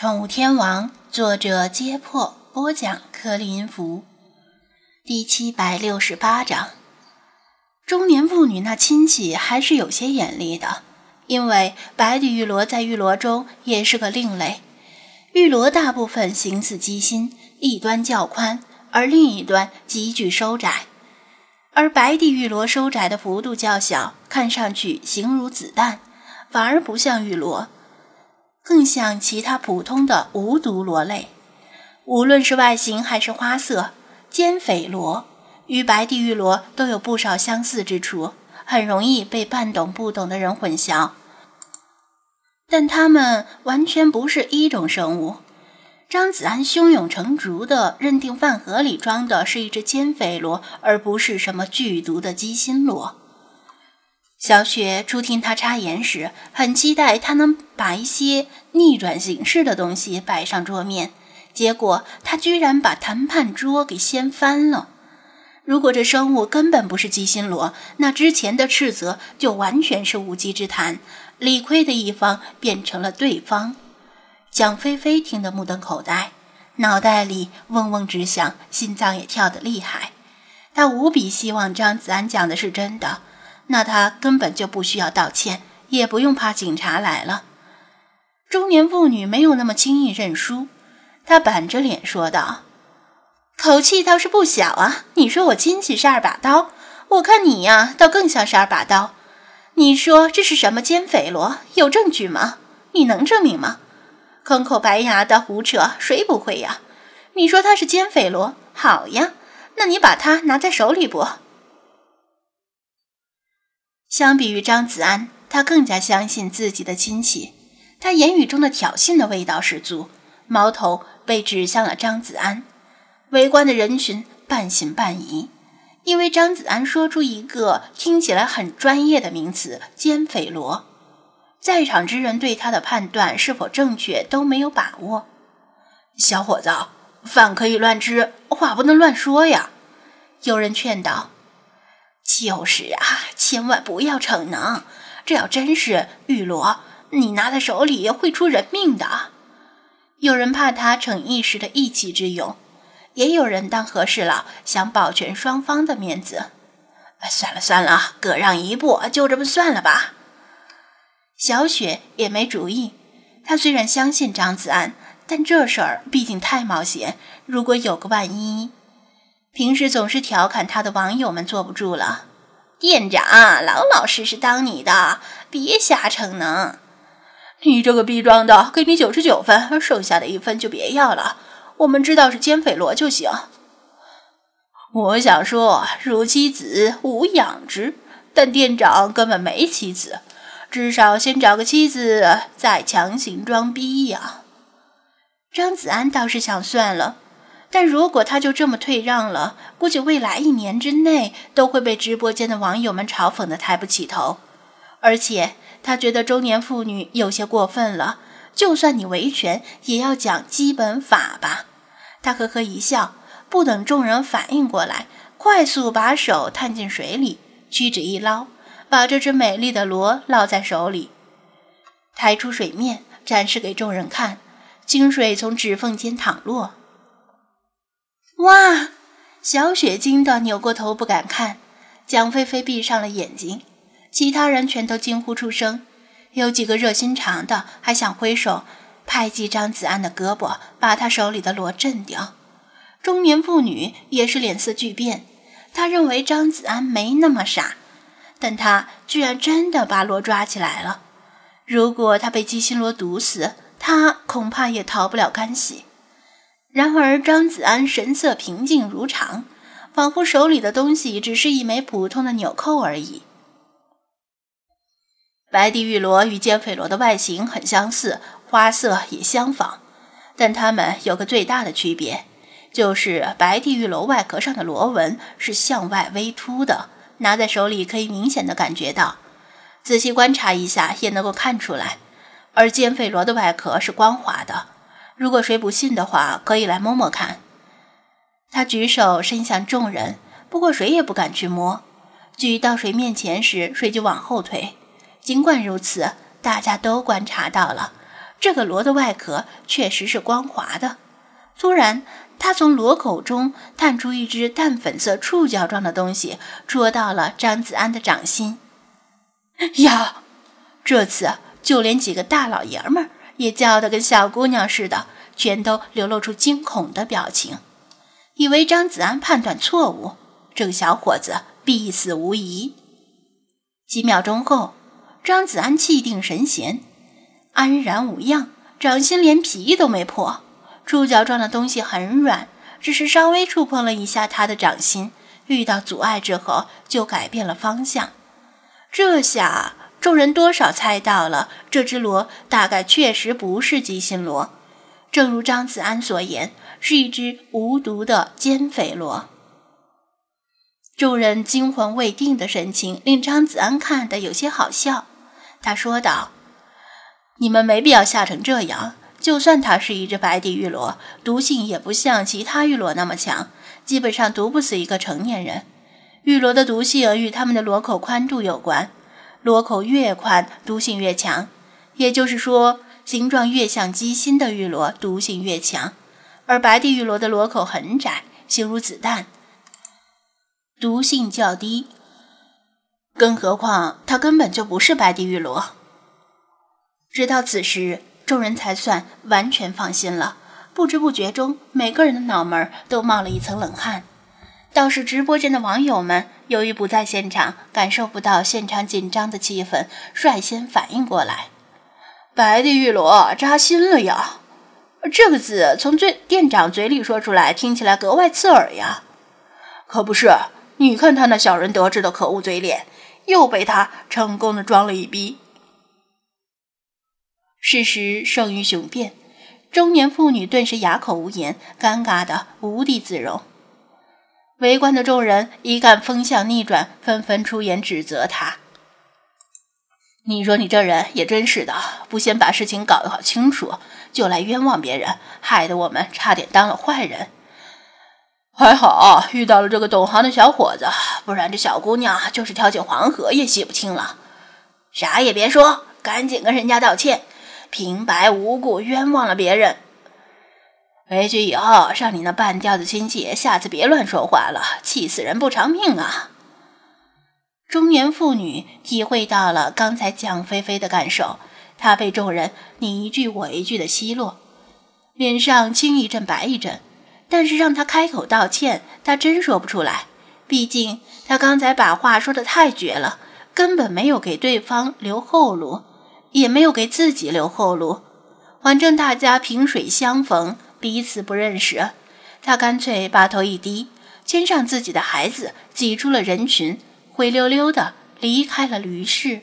宠物天王，作者：揭破，播讲：克林福，第七百六十八章。中年妇女那亲戚还是有些眼力的，因为白底玉罗在玉罗中也是个另类。玉罗大部分形似鸡心，一端较宽，而另一端急剧收窄，而白底玉罗收窄的幅度较小，看上去形如子弹，反而不像玉罗。更像其他普通的无毒螺类，无论是外形还是花色，尖匪螺与白地狱螺都有不少相似之处，很容易被半懂不懂的人混淆。但它们完全不是一种生物。张子安胸有成竹地认定饭盒里装的是一只尖匪螺，而不是什么剧毒的鸡心螺。小雪初听他插言时，很期待他能把一些逆转形式的东西摆上桌面，结果他居然把谈判桌给掀翻了。如果这生物根本不是鸡心螺，那之前的斥责就完全是无稽之谈，理亏的一方变成了对方。蒋菲菲听得目瞪口呆，脑袋里嗡嗡直响，心脏也跳得厉害。她无比希望张子安讲的是真的。那他根本就不需要道歉，也不用怕警察来了。中年妇女没有那么轻易认输，她板着脸说道：“口气倒是不小啊！你说我亲戚是二把刀，我看你呀，倒更像是二把刀。你说这是什么奸匪罗？有证据吗？你能证明吗？空口白牙的胡扯，谁不会呀？你说他是奸匪罗，好呀，那你把他拿在手里不？”相比于张子安，他更加相信自己的亲戚。他言语中的挑衅的味道十足，矛头被指向了张子安。围观的人群半信半疑，因为张子安说出一个听起来很专业的名词“奸匪罗”，在场之人对他的判断是否正确都没有把握。小伙子，饭可以乱吃，话不能乱说呀。有人劝道。就是啊，千万不要逞能，这要真是玉罗，你拿在手里会出人命的。有人怕他逞一时的义气之勇，也有人当和事佬，想保全双方的面子。算了算了，各让一步，就这么算了吧。小雪也没主意，她虽然相信张子安，但这事儿毕竟太冒险，如果有个万一……平时总是调侃他的网友们坐不住了。店长，老老实实当你的，别瞎逞能。你这个逼装的，给你九十九分，剩下的一分就别要了。我们知道是奸匪罗就行。我想说，如妻子无养之，但店长根本没妻子，至少先找个妻子，再强行装逼呀。张子安倒是想算了。但如果他就这么退让了，估计未来一年之内都会被直播间的网友们嘲讽的抬不起头。而且他觉得中年妇女有些过分了，就算你维权，也要讲基本法吧。他呵呵一笑，不等众人反应过来，快速把手探进水里，屈指一捞，把这只美丽的螺捞在手里，抬出水面展示给众人看，清水从指缝间淌落。哇！小雪惊得扭过头不敢看，蒋菲菲闭上了眼睛，其他人全都惊呼出声，有几个热心肠的还想挥手拍击张子安的胳膊，把他手里的锣震掉。中年妇女也是脸色巨变，她认为张子安没那么傻，但他居然真的把锣抓起来了。如果他被鸡心螺毒死，他恐怕也逃不了干系。然而，张子安神色平静如常，仿佛手里的东西只是一枚普通的纽扣而已。白地玉螺与尖匪螺的外形很相似，花色也相仿，但它们有个最大的区别，就是白地玉螺外壳上的螺纹是向外微凸的，拿在手里可以明显的感觉到，仔细观察一下也能够看出来。而尖匪螺的外壳是光滑的。如果谁不信的话，可以来摸摸看。他举手伸向众人，不过谁也不敢去摸。举到谁面前时，谁就往后退。尽管如此，大家都观察到了，这个螺的外壳确实是光滑的。突然，他从螺口中探出一只淡粉色触角状的东西，戳到了张子安的掌心。呀！这次就连几个大老爷们儿也叫得跟小姑娘似的，全都流露出惊恐的表情，以为张子安判断错误，这个小伙子必死无疑。几秒钟后，张子安气定神闲，安然无恙，掌心连皮都没破。触角状的东西很软，只是稍微触碰了一下他的掌心，遇到阻碍之后就改变了方向。这下众人多少猜到了，这只螺大概确实不是鸡心螺，正如张子安所言，是一只无毒的尖肥螺。众人惊魂未定的神情令张子安看得有些好笑，他说道：“你们没必要吓成这样。”就算它是一只白底玉螺，毒性也不像其他玉螺那么强，基本上毒不死一个成年人。玉螺的毒性与它们的螺口宽度有关，螺口越宽，毒性越强。也就是说，形状越像鸡心的玉螺，毒性越强。而白底玉螺的螺口很窄，形如子弹，毒性较低。更何况，它根本就不是白底玉螺。直到此时。众人才算完全放心了，不知不觉中，每个人的脑门都冒了一层冷汗。倒是直播间的网友们，由于不在现场，感受不到现场紧张的气氛，率先反应过来：“白地玉罗扎心了呀！”这个字从最店长嘴里说出来，听起来格外刺耳呀。可不是，你看他那小人得志的可恶嘴脸，又被他成功的装了一逼。事实胜于雄辩，中年妇女顿时哑口无言，尴尬的无地自容。围观的众人一看风向逆转，纷纷出言指责他：“你说你这人也真是的，不先把事情搞搞清楚，就来冤枉别人，害得我们差点当了坏人。还好遇到了这个懂行的小伙子，不然这小姑娘就是跳进黄河也洗不清了。啥也别说，赶紧跟人家道歉。”平白无故冤枉了别人，回去以后让你那半吊子亲戚下次别乱说话了，气死人不偿命啊！中年妇女体会到了刚才蒋菲菲的感受，她被众人你一句我一句的奚落，脸上青一阵白一阵，但是让她开口道歉，她真说不出来，毕竟她刚才把话说的太绝了，根本没有给对方留后路。也没有给自己留后路，反正大家萍水相逢，彼此不认识。他干脆把头一低，牵上自己的孩子，挤出了人群，灰溜溜的离开了驴市。